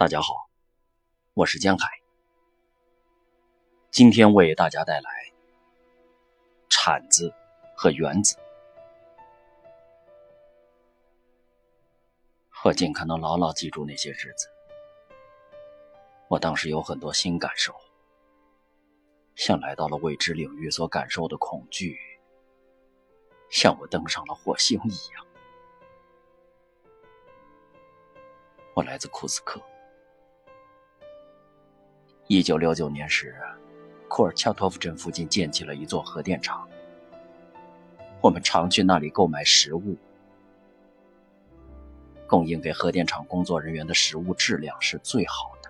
大家好，我是江海，今天为大家带来铲子和原子。我尽可能牢牢记住那些日子，我当时有很多新感受，像来到了未知领域所感受的恐惧，像我登上了火星一样。我来自库斯克。一九六九年时，库尔恰托夫镇附近建起了一座核电厂。我们常去那里购买食物，供应给核电厂工作人员的食物质量是最好的。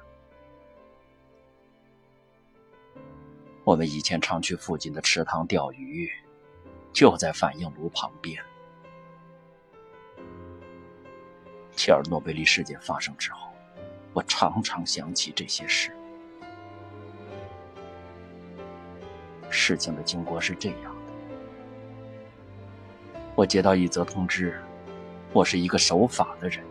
我们以前常去附近的池塘钓鱼，就在反应炉旁边。切尔诺贝利事件发生之后，我常常想起这些事。事情的经过是这样的：我接到一则通知，我是一个守法的人，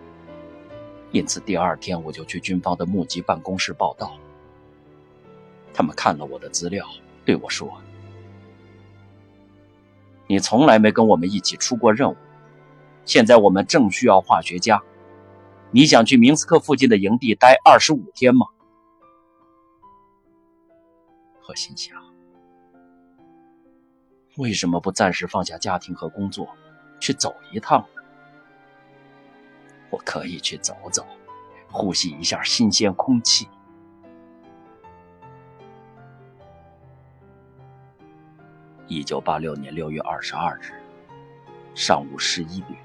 因此第二天我就去军方的目击办公室报道。他们看了我的资料，对我说：“你从来没跟我们一起出过任务，现在我们正需要化学家，你想去明斯克附近的营地待二十五天吗？”我心想。为什么不暂时放下家庭和工作，去走一趟？我可以去走走，呼吸一下新鲜空气。一九八六年六月二十二日上午十一点，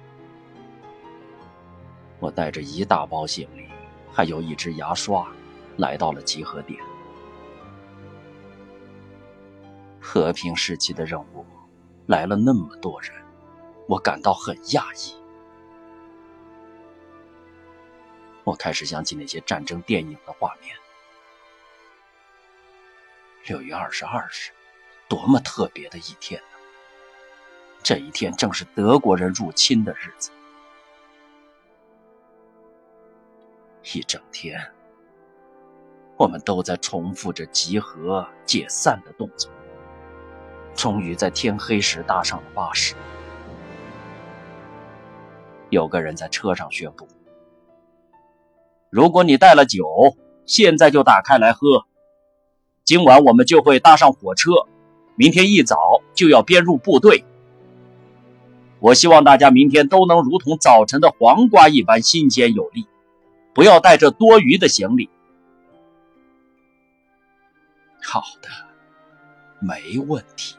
我带着一大包行李，还有一支牙刷，来到了集合点。和平时期的任务来了那么多人，我感到很讶异。我开始想起那些战争电影的画面。六月二十二日，多么特别的一天呢！这一天正是德国人入侵的日子。一整天，我们都在重复着集合、解散的动作。终于在天黑时搭上了巴士。有个人在车上宣布：“如果你带了酒，现在就打开来喝。今晚我们就会搭上火车，明天一早就要编入部队。我希望大家明天都能如同早晨的黄瓜一般新鲜有力，不要带着多余的行李。”好的，没问题。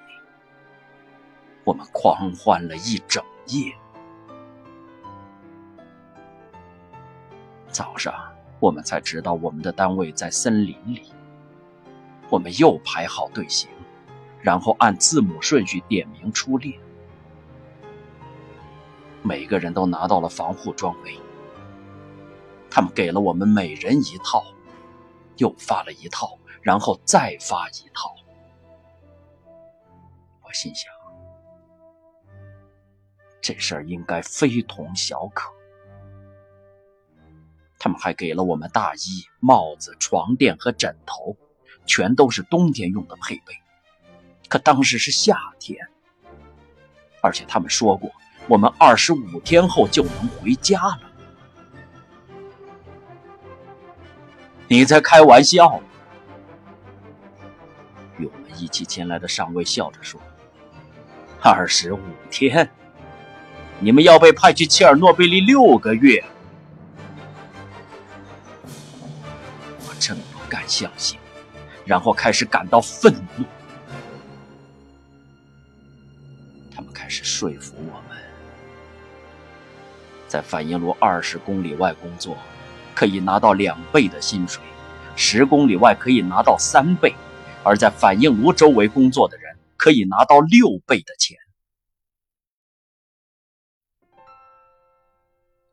我们狂欢了一整夜。早上，我们才知道我们的单位在森林里。我们又排好队形，然后按字母顺序点名出列。每个人都拿到了防护装备。他们给了我们每人一套，又发了一套，然后再发一套。我心想。这事儿应该非同小可。他们还给了我们大衣、帽子、床垫和枕头，全都是冬天用的配备。可当时是夏天，而且他们说过，我们二十五天后就能回家了。你在开玩笑？与我们一起前来的上尉笑着说：“二十五天。”你们要被派去切尔诺贝利六个月，我真不敢相信，然后开始感到愤怒。他们开始说服我们，在反应炉二十公里外工作，可以拿到两倍的薪水；十公里外可以拿到三倍，而在反应炉周围工作的人可以拿到六倍的钱。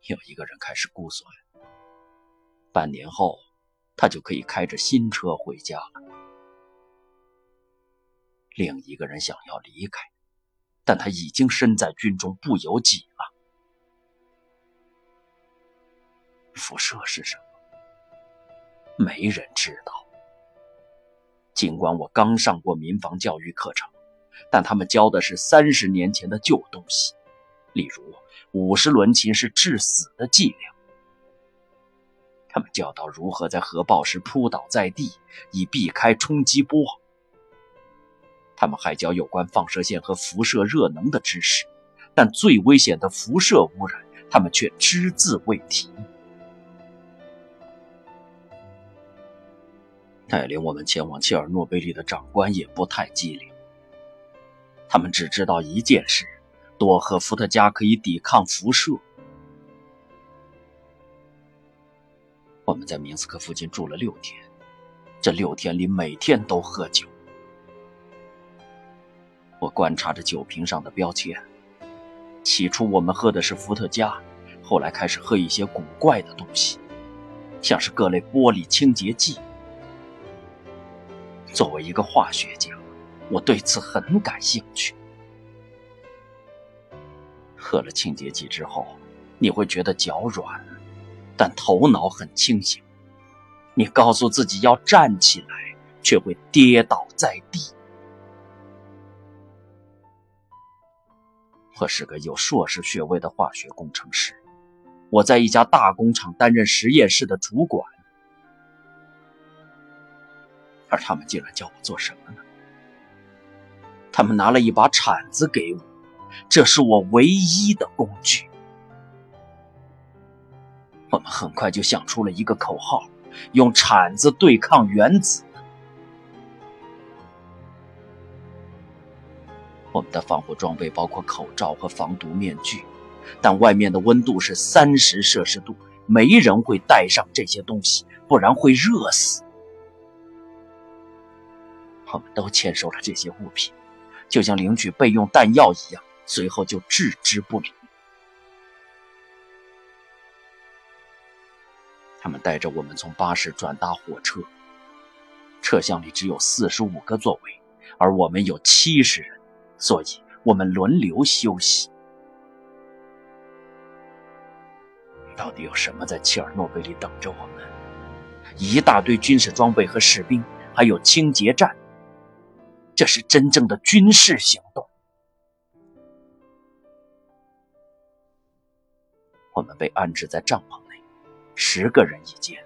有一个人开始估算，半年后他就可以开着新车回家了。另一个人想要离开，但他已经身在军中不由己了。辐射是什么？没人知道。尽管我刚上过民防教育课程，但他们教的是三十年前的旧东西，例如五十轮琴是致死的剂量。他们教导如何在核爆时扑倒在地，以避开冲击波。他们还教有关放射线和辐射热能的知识，但最危险的辐射污染，他们却只字未提。带领我们前往切尔诺贝利的长官也不太机灵，他们只知道一件事：多赫伏特加可以抵抗辐射。我们在明斯克附近住了六天，这六天里每天都喝酒。我观察着酒瓶上的标签，起初我们喝的是伏特加，后来开始喝一些古怪的东西，像是各类玻璃清洁剂。作为一个化学家，我对此很感兴趣。喝了清洁剂之后，你会觉得脚软，但头脑很清醒。你告诉自己要站起来，却会跌倒在地。我是个有硕士学位的化学工程师，我在一家大工厂担任实验室的主管。而他们竟然叫我做什么呢？他们拿了一把铲子给我，这是我唯一的工具。我们很快就想出了一个口号：用铲子对抗原子。我们的防护装备包括口罩和防毒面具，但外面的温度是三十摄氏度，没人会带上这些东西，不然会热死。我们都签收了这些物品，就像领取备用弹药一样，随后就置之不理。他们带着我们从巴士转搭火车，车厢里只有四十五个座位，而我们有七十人，所以我们轮流休息。到底有什么在切尔诺贝利等着我们？一大堆军事装备和士兵，还有清洁站。这是真正的军事行动。我们被安置在帐篷内，十个人一间。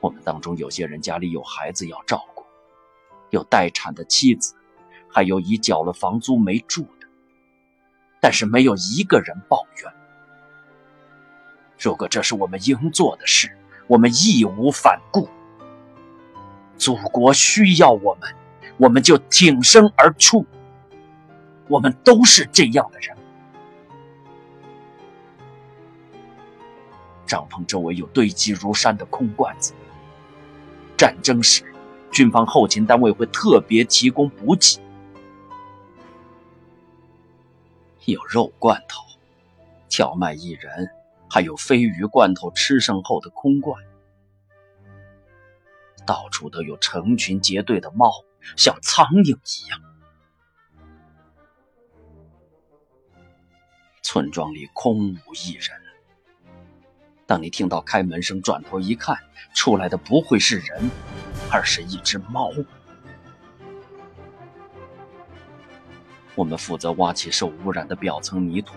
我们当中有些人家里有孩子要照顾，有待产的妻子，还有已缴了房租没住的。但是没有一个人抱怨。如果这是我们应做的事，我们义无反顾。祖国需要我们，我们就挺身而出。我们都是这样的人。帐篷周围有堆积如山的空罐子。战争时，军方后勤单位会特别提供补给，有肉罐头、荞麦薏仁，还有鲱鱼罐头，吃剩后的空罐。到处都有成群结队的猫，像苍蝇一样。村庄里空无一人。当你听到开门声，转头一看，出来的不会是人，而是一只猫。我们负责挖起受污染的表层泥土，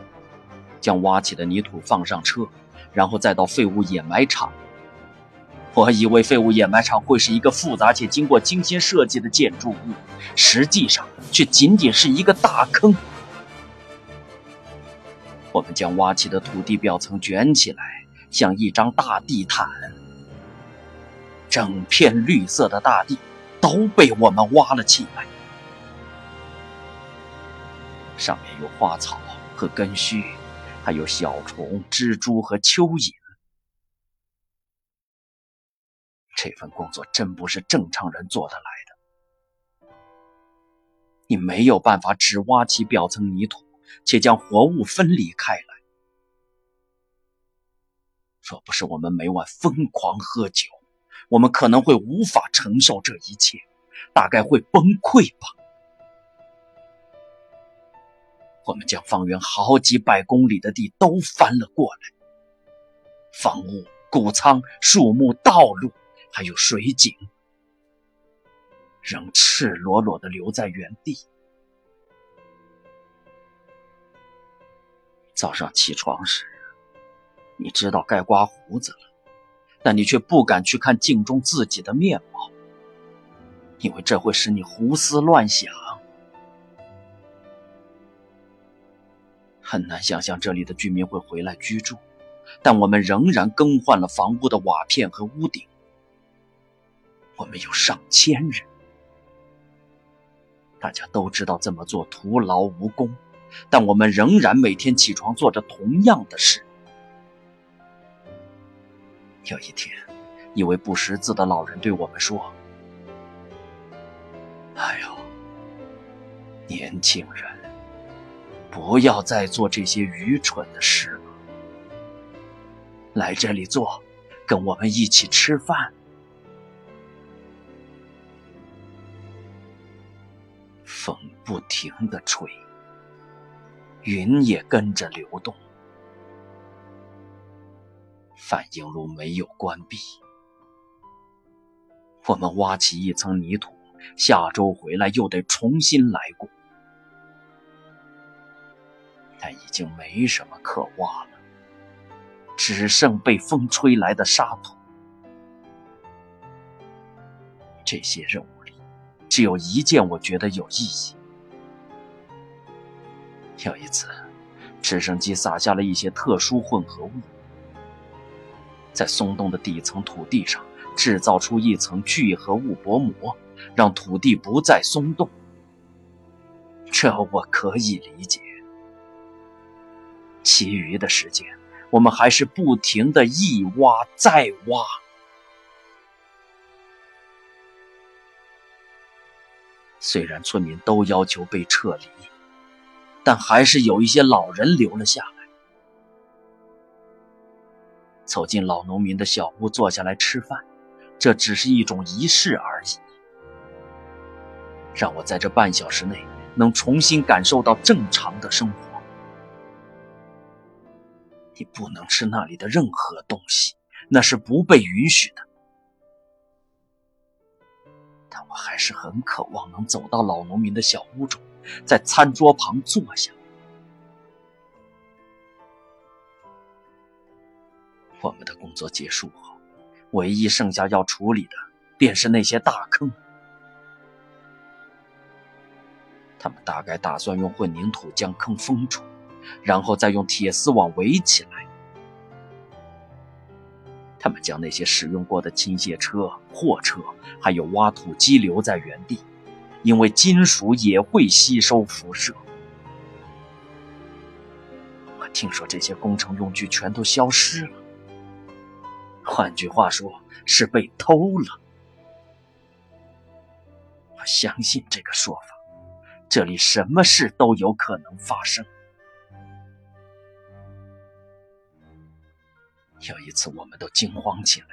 将挖起的泥土放上车，然后再到废物掩埋场。我以为废物掩埋场会是一个复杂且经过精心设计的建筑物，实际上却仅仅是一个大坑。我们将挖起的土地表层卷起来，像一张大地毯，整片绿色的大地都被我们挖了起来，上面有花草和根须，还有小虫、蜘蛛和蚯蚓。这份工作真不是正常人做得来的。你没有办法只挖起表层泥土，且将活物分离开。若不是我们每晚疯狂喝酒，我们可能会无法承受这一切，大概会崩溃吧。我们将方圆好几百公里的地都翻了过来，房屋。谷仓、树木、道路，还有水井，仍赤裸裸的留在原地。早上起床时，你知道该刮胡子了，但你却不敢去看镜中自己的面貌，因为这会使你胡思乱想。很难想象这里的居民会回来居住，但我们仍然更换了房屋的瓦片和屋顶。我们有上千人，大家都知道这么做徒劳无功，但我们仍然每天起床做着同样的事。有一天，一位不识字的老人对我们说：“哎呦，年轻人。”不要再做这些愚蠢的事了。来这里坐，跟我们一起吃饭。风不停的吹，云也跟着流动。反应炉没有关闭。我们挖起一层泥土，下周回来又得重新来过。但已经没什么可挖了，只剩被风吹来的沙土。这些任务里，只有一件我觉得有意义。有一次，直升机撒下了一些特殊混合物，在松动的底层土地上制造出一层聚合物薄膜，让土地不再松动。这我可以理解。其余的时间，我们还是不停的一挖再挖。虽然村民都要求被撤离，但还是有一些老人留了下来。走进老农民的小屋，坐下来吃饭，这只是一种仪式而已。让我在这半小时内能重新感受到正常的生活。你不能吃那里的任何东西，那是不被允许的。但我还是很渴望能走到老农民的小屋中，在餐桌旁坐下。我们的工作结束后，唯一剩下要处理的便是那些大坑。他们大概打算用混凝土将坑封住。然后再用铁丝网围起来。他们将那些使用过的倾卸车、货车，还有挖土机留在原地，因为金属也会吸收辐射。我听说这些工程用具全都消失了，换句话说，是被偷了。我相信这个说法，这里什么事都有可能发生。有一次，我们都惊慌起来。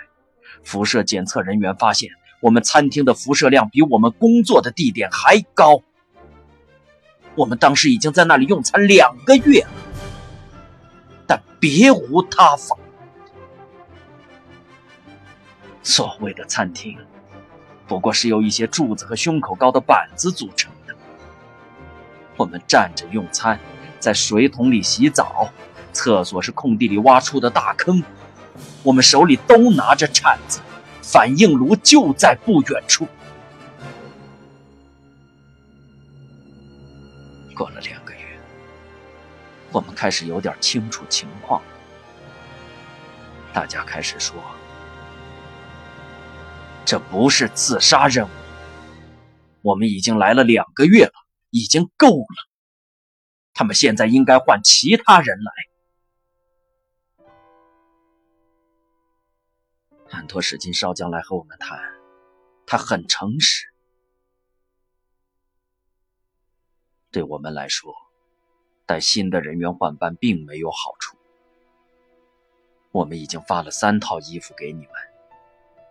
辐射检测人员发现，我们餐厅的辐射量比我们工作的地点还高。我们当时已经在那里用餐两个月了，但别无他法。所谓的餐厅，不过是由一些柱子和胸口高的板子组成的。我们站着用餐，在水桶里洗澡。厕所是空地里挖出的大坑，我们手里都拿着铲子，反应炉就在不远处。过了两个月，我们开始有点清楚情况，大家开始说，这不是自杀任务，我们已经来了两个月了，已经够了，他们现在应该换其他人来。安托使金少将来和我们谈，他很诚实。对我们来说，带新的人员换班并没有好处。我们已经发了三套衣服给你们，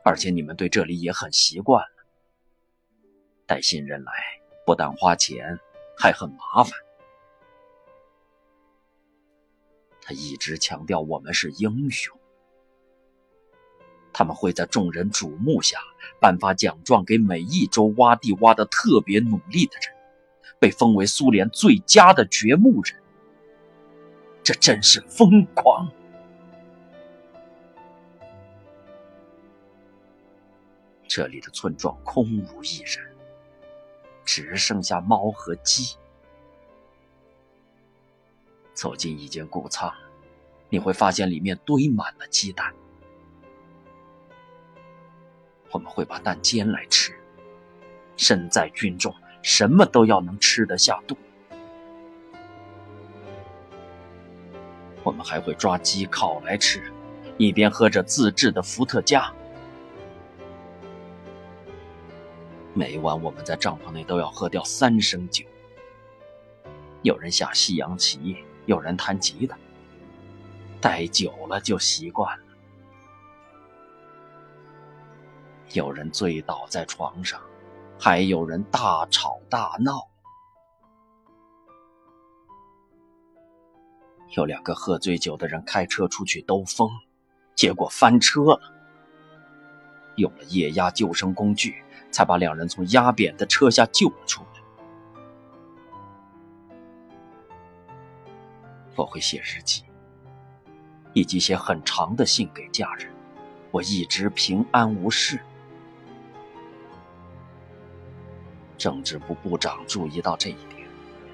而且你们对这里也很习惯了。带新人来不但花钱，还很麻烦。他一直强调我们是英雄。他们会在众人瞩目下颁发奖状给每一周挖地挖得特别努力的人，被封为苏联最佳的掘墓人。这真是疯狂！这里的村庄空无一人，只剩下猫和鸡。走进一间谷仓，你会发现里面堆满了鸡蛋。我们会把蛋煎来吃。身在军中，什么都要能吃得下肚。我们还会抓鸡烤来吃，一边喝着自制的伏特加。每晚我们在帐篷内都要喝掉三升酒。有人下西洋棋，有人弹吉他。待久了就习惯了。有人醉倒在床上，还有人大吵大闹。有两个喝醉酒的人开车出去兜风，结果翻车了。有了液压救生工具，才把两人从压扁的车下救了出来。我会写日记，以及写很长的信给家人。我一直平安无事。政治部部长注意到这一点，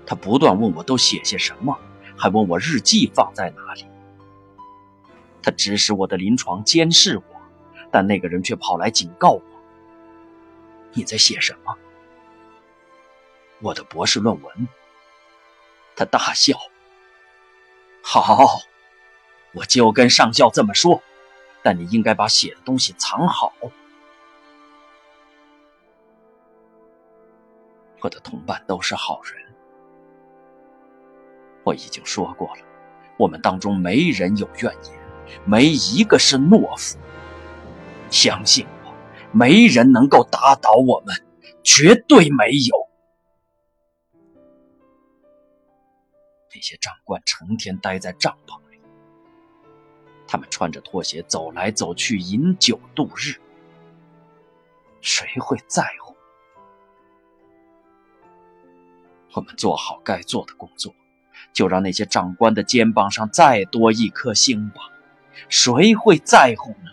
他不断问我都写些什么，还问我日记放在哪里。他指使我的临床监视我，但那个人却跑来警告我：“你在写什么？”我的博士论文。他大笑：“好，我就跟上校这么说，但你应该把写的东西藏好。”我的同伴都是好人，我已经说过了，我们当中没人有怨言，没一个是懦夫。相信，没人能够打倒我们，绝对没有。那些长官成天待在帐篷里，他们穿着拖鞋走来走去，饮酒度日，谁会在乎？我们做好该做的工作，就让那些长官的肩膀上再多一颗星吧，谁会在乎呢？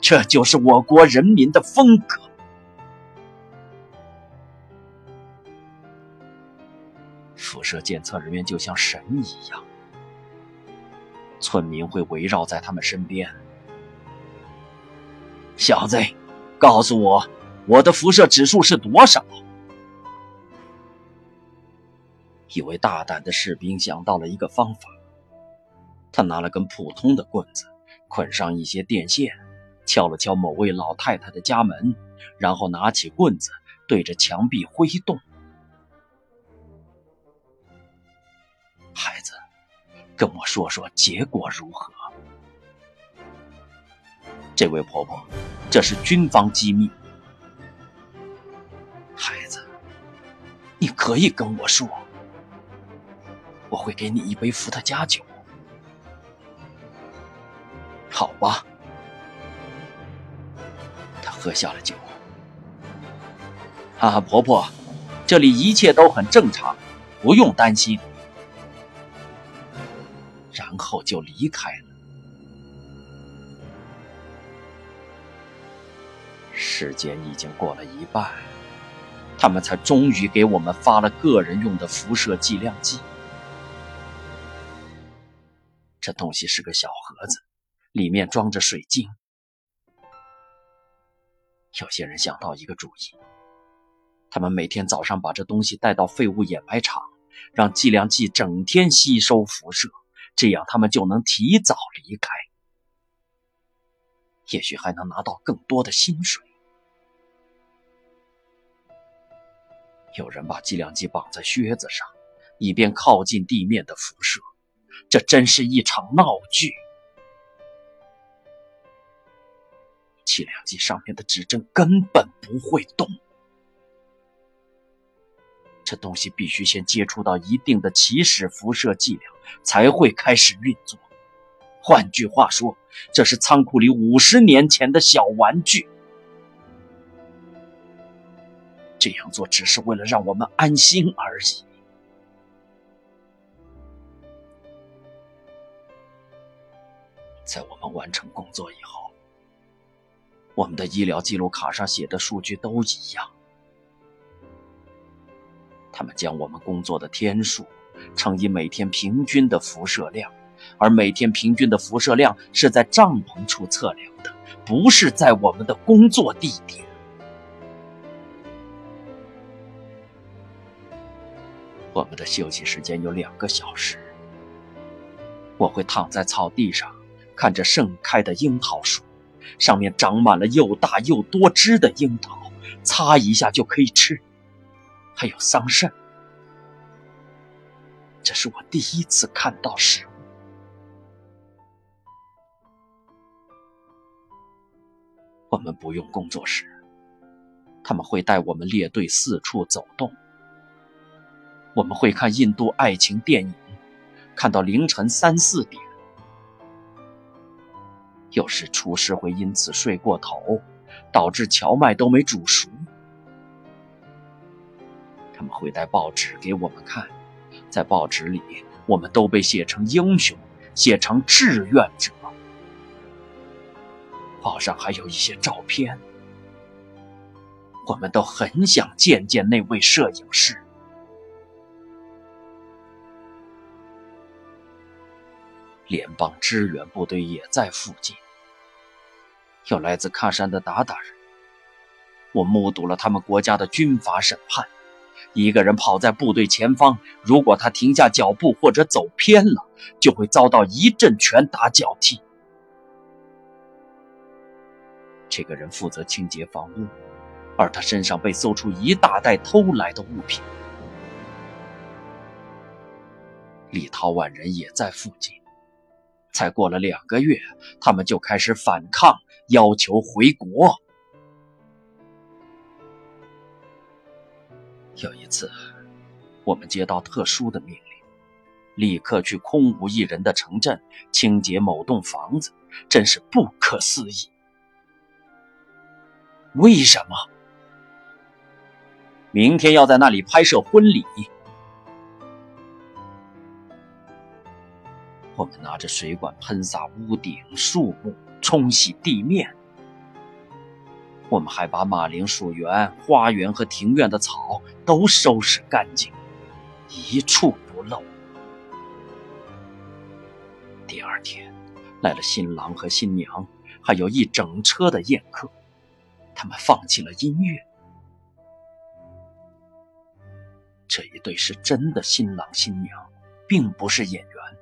这就是我国人民的风格。辐射检测人员就像神一样，村民会围绕在他们身边。小子，告诉我，我的辐射指数是多少？一位大胆的士兵想到了一个方法，他拿了根普通的棍子，捆上一些电线，敲了敲某位老太太的家门，然后拿起棍子对着墙壁挥动。孩子，跟我说说结果如何？这位婆婆，这是军方机密。孩子，你可以跟我说。我会给你一杯伏特加酒，好吧？喝下了酒。哈啊，婆婆，这里一切都很正常，不用担心。然后就离开了。时间已经过了一半，他们才终于给我们发了个人用的辐射剂量计。这东西是个小盒子，里面装着水晶。有些人想到一个主意，他们每天早上把这东西带到废物掩埋场，让计量计整天吸收辐射，这样他们就能提早离开，也许还能拿到更多的薪水。有人把计量计绑在靴子上，以便靠近地面的辐射。这真是一场闹剧。计量计上面的指针根本不会动，这东西必须先接触到一定的起始辐射剂量，才会开始运作。换句话说，这是仓库里五十年前的小玩具。这样做只是为了让我们安心而已。在我们完成工作以后，我们的医疗记录卡上写的数据都一样。他们将我们工作的天数乘以每天平均的辐射量，而每天平均的辐射量是在帐篷处测量的，不是在我们的工作地点。我们的休息时间有两个小时，我会躺在草地上，看着盛开的樱桃树，上面长满了又大又多汁的樱桃，擦一下就可以吃。还有桑葚，这是我第一次看到食物。我们不用工作时，他们会带我们列队四处走动。我们会看印度爱情电影，看到凌晨三四点。有时厨师会因此睡过头，导致荞麦都没煮熟。他们会带报纸给我们看，在报纸里，我们都被写成英雄，写成志愿者。报上还有一些照片，我们都很想见见那位摄影师。联邦支援部队也在附近。有来自喀山的鞑靼人，我目睹了他们国家的军阀审判。一个人跑在部队前方，如果他停下脚步或者走偏了，就会遭到一阵拳打脚踢。这个人负责清洁房屋，而他身上被搜出一大袋偷来的物品。立陶宛人也在附近。才过了两个月，他们就开始反抗，要求回国。有一次，我们接到特殊的命令，立刻去空无一人的城镇清洁某栋房子，真是不可思议。为什么？明天要在那里拍摄婚礼。我们拿着水管喷洒屋顶、树木，冲洗地面。我们还把马铃薯园、花园和庭院的草都收拾干净，一处不漏。第二天，来了新郎和新娘，还有一整车的宴客。他们放弃了音乐。这一对是真的新郎新娘，并不是演员。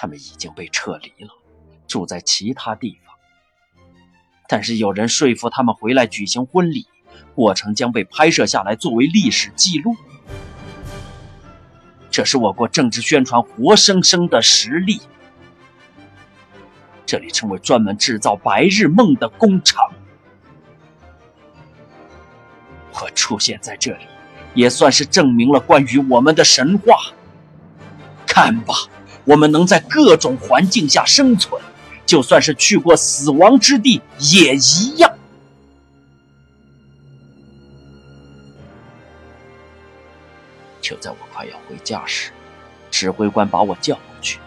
他们已经被撤离了，住在其他地方。但是有人说服他们回来举行婚礼，过程将被拍摄下来作为历史记录。这是我国政治宣传活生生的实例。这里成为专门制造白日梦的工厂。我出现在这里，也算是证明了关于我们的神话。看吧。我们能在各种环境下生存，就算是去过死亡之地也一样。就在我快要回家时，指挥官把我叫过去：“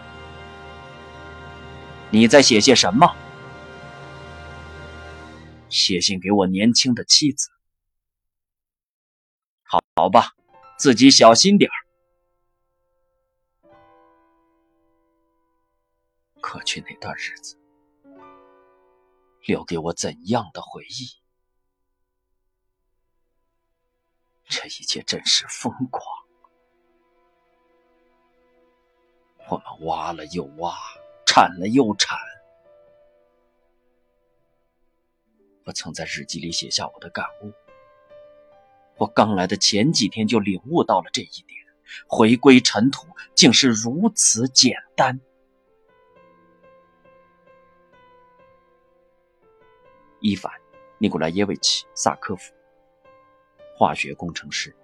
你在写些什么？”“写信给我年轻的妻子。”“好，吧，自己小心点儿。”过去那段日子，留给我怎样的回忆？这一切真是疯狂。我们挖了又挖，铲了又铲。我曾在日记里写下我的感悟。我刚来的前几天就领悟到了这一点：回归尘土竟是如此简单。伊凡·尼古拉耶维奇·萨科夫，化学工程师。